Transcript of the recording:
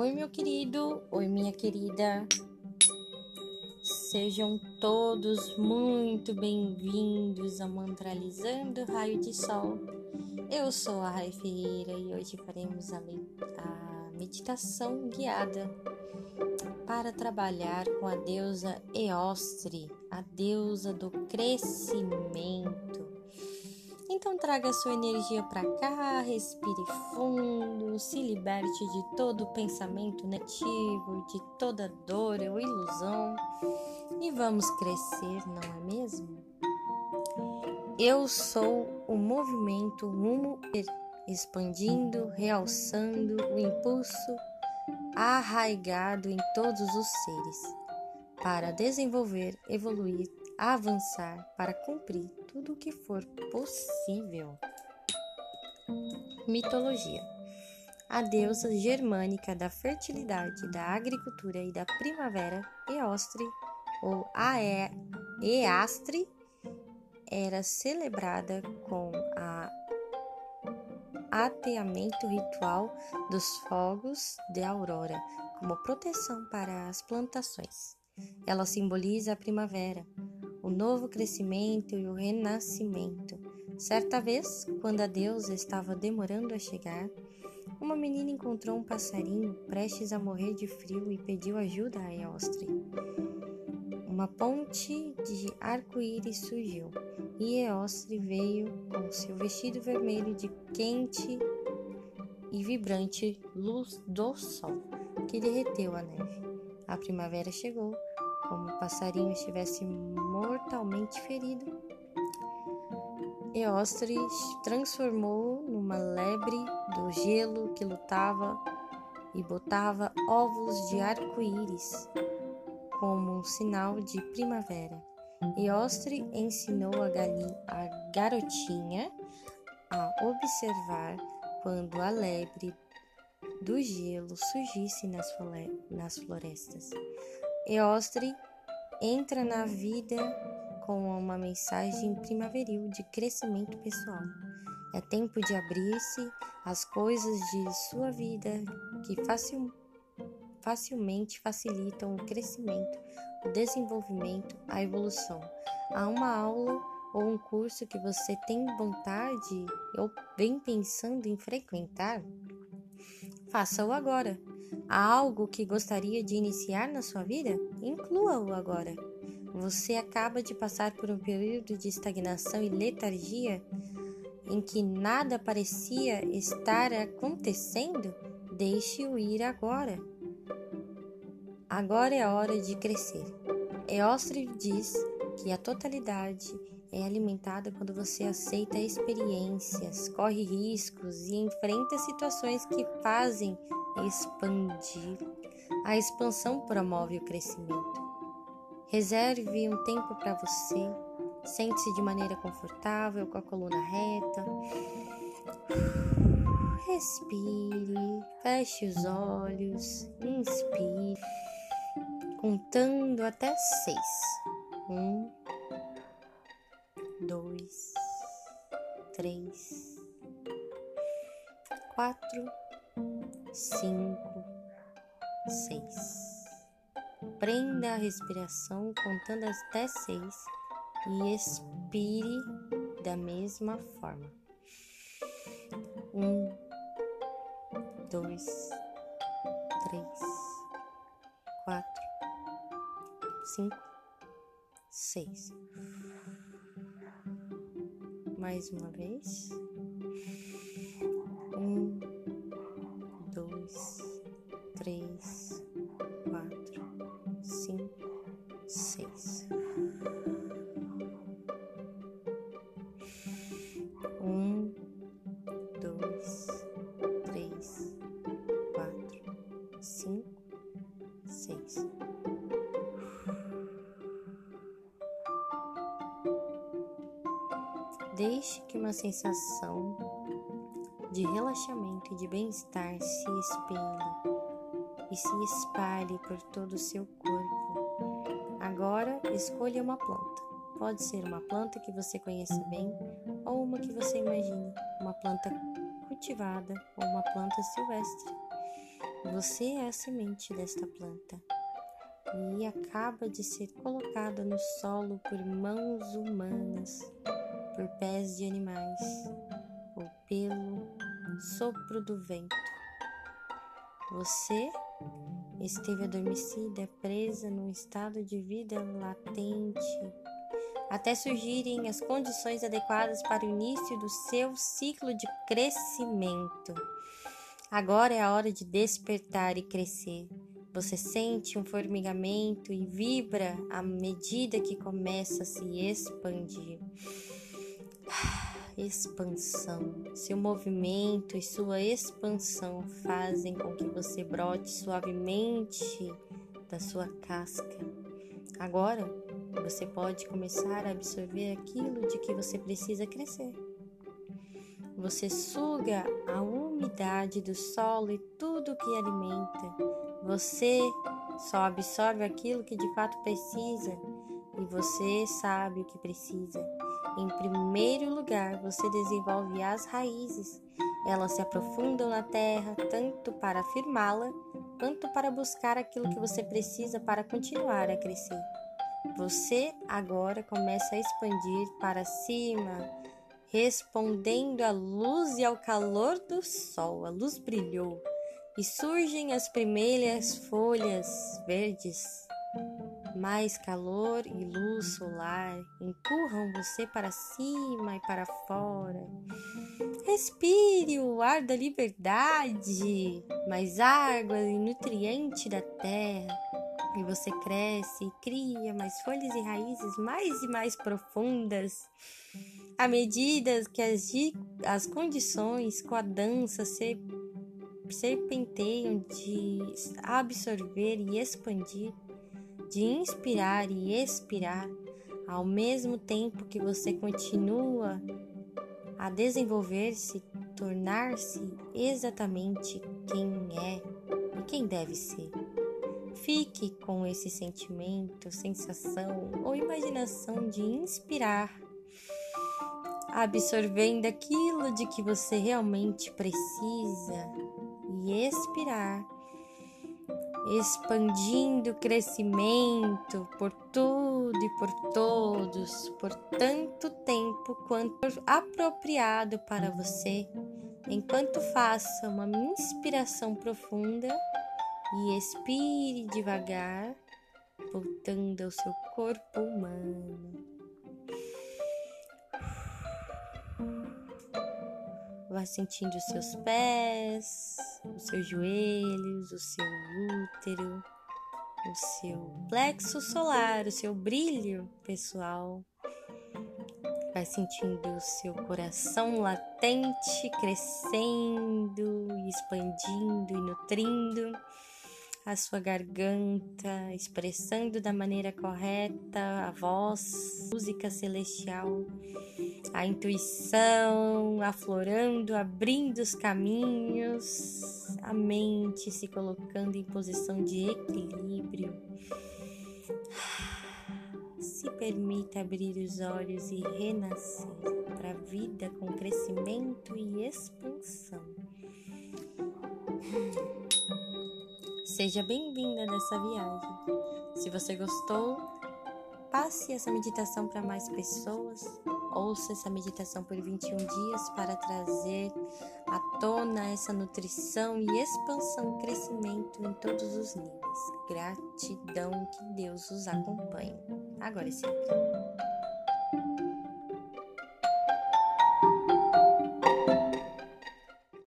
Oi, meu querido, oi, minha querida. Sejam todos muito bem-vindos a Mantralizando Raio de Sol. Eu sou a Rai Ferreira e hoje faremos a, a meditação guiada para trabalhar com a deusa Eostre, a deusa do crescimento. Então traga sua energia para cá, respire fundo, se liberte de todo pensamento negativo, de toda dor ou ilusão e vamos crescer, não é mesmo? Eu sou o movimento rumo expandindo, realçando o impulso arraigado em todos os seres para desenvolver, evoluir, avançar, para cumprir tudo o que for possível. Mitologia a deusa germânica da fertilidade, da agricultura e da primavera, Eostre ou Eastre, era celebrada com a ateamento ritual dos fogos de aurora como proteção para as plantações. Ela simboliza a primavera, o novo crescimento e o renascimento. Certa vez, quando a deusa estava demorando a chegar, uma menina encontrou um passarinho prestes a morrer de frio e pediu ajuda a Eostre. Uma ponte de arco-íris surgiu e Eostre veio com seu vestido vermelho de quente e vibrante luz do sol, que derreteu a neve. A primavera chegou, como o passarinho estivesse mortalmente ferido. Eostre transformou numa lebre do gelo que lutava e botava ovos de arco-íris como um sinal de primavera. Eostre ensinou a, galinha, a garotinha a observar quando a lebre do gelo surgisse nas florestas. Eostre entra na vida com uma mensagem primaveril de crescimento pessoal. É tempo de abrir-se às coisas de sua vida que facil, facilmente facilitam o crescimento, o desenvolvimento, a evolução. Há uma aula ou um curso que você tem vontade ou vem pensando em frequentar? Faça-o agora. Há algo que gostaria de iniciar na sua vida? Inclua-o agora. Você acaba de passar por um período de estagnação e letargia em que nada parecia estar acontecendo? Deixe-o ir agora. Agora é a hora de crescer. Eostre diz que a totalidade é alimentada quando você aceita experiências, corre riscos e enfrenta situações que fazem expandir. A expansão promove o crescimento. Reserve um tempo para você. Sente-se de maneira confortável, com a coluna reta. Respire, feche os olhos, inspire contando até seis. Um, dois, três, quatro, cinco, 6. Prenda a respiração contando até 6 e expire da mesma forma. 1, 2, 3, 4, 5, 6. Mais uma vez. 1, Deixe que uma sensação de relaxamento e de bem-estar se espelhe e se espalhe por todo o seu corpo. Agora, escolha uma planta. Pode ser uma planta que você conheça bem ou uma que você imagine, uma planta cultivada ou uma planta silvestre. Você é a semente desta planta e acaba de ser colocada no solo por mãos humanas, por pés de animais ou pelo sopro do vento. Você esteve adormecida, presa num estado de vida latente, até surgirem as condições adequadas para o início do seu ciclo de crescimento. Agora é a hora de despertar e crescer. Você sente um formigamento e vibra à medida que começa a se expandir. Expansão. Seu movimento e sua expansão fazem com que você brote suavemente da sua casca. Agora você pode começar a absorver aquilo de que você precisa crescer. Você suga a umidade do solo e tudo que alimenta você só absorve aquilo que de fato precisa e você sabe o que precisa. Em primeiro lugar, você desenvolve as raízes. Elas se aprofundam na terra tanto para afirmá-la quanto para buscar aquilo que você precisa para continuar a crescer. Você agora começa a expandir para cima, respondendo à luz e ao calor do sol. A luz brilhou e surgem as primeiras folhas verdes. Mais calor e luz solar empurram você para cima e para fora. Respire o ar da liberdade, mais água e nutriente da terra. E você cresce e cria mais folhas e raízes mais e mais profundas. À medida que as, as condições com a dança se serpenteiam de absorver e expandir, de inspirar e expirar, ao mesmo tempo que você continua a desenvolver-se, tornar-se exatamente quem é e quem deve ser. Fique com esse sentimento, sensação ou imaginação de inspirar, absorvendo aquilo de que você realmente precisa e expirar, expandindo crescimento por tudo e por todos, por tanto tempo quanto apropriado para você, enquanto faça uma inspiração profunda e expire devagar, voltando ao seu corpo humano. Vá sentindo os seus pés, os seus joelhos, o seu útero, o seu plexo solar, o seu brilho pessoal. Vai sentindo o seu coração latente crescendo, expandindo e nutrindo a sua garganta, expressando da maneira correta a voz, música celestial, a intuição aflorando, abrindo os caminhos, a mente se colocando em posição de equilíbrio. Se permita abrir os olhos e renascer para a vida com crescimento e expansão. Seja bem-vinda nessa viagem. Se você gostou, passe essa meditação para mais pessoas. Ouça essa meditação por 21 dias para trazer à tona essa nutrição e expansão, crescimento em todos os níveis. Gratidão que Deus os acompanhe. Agora é sempre.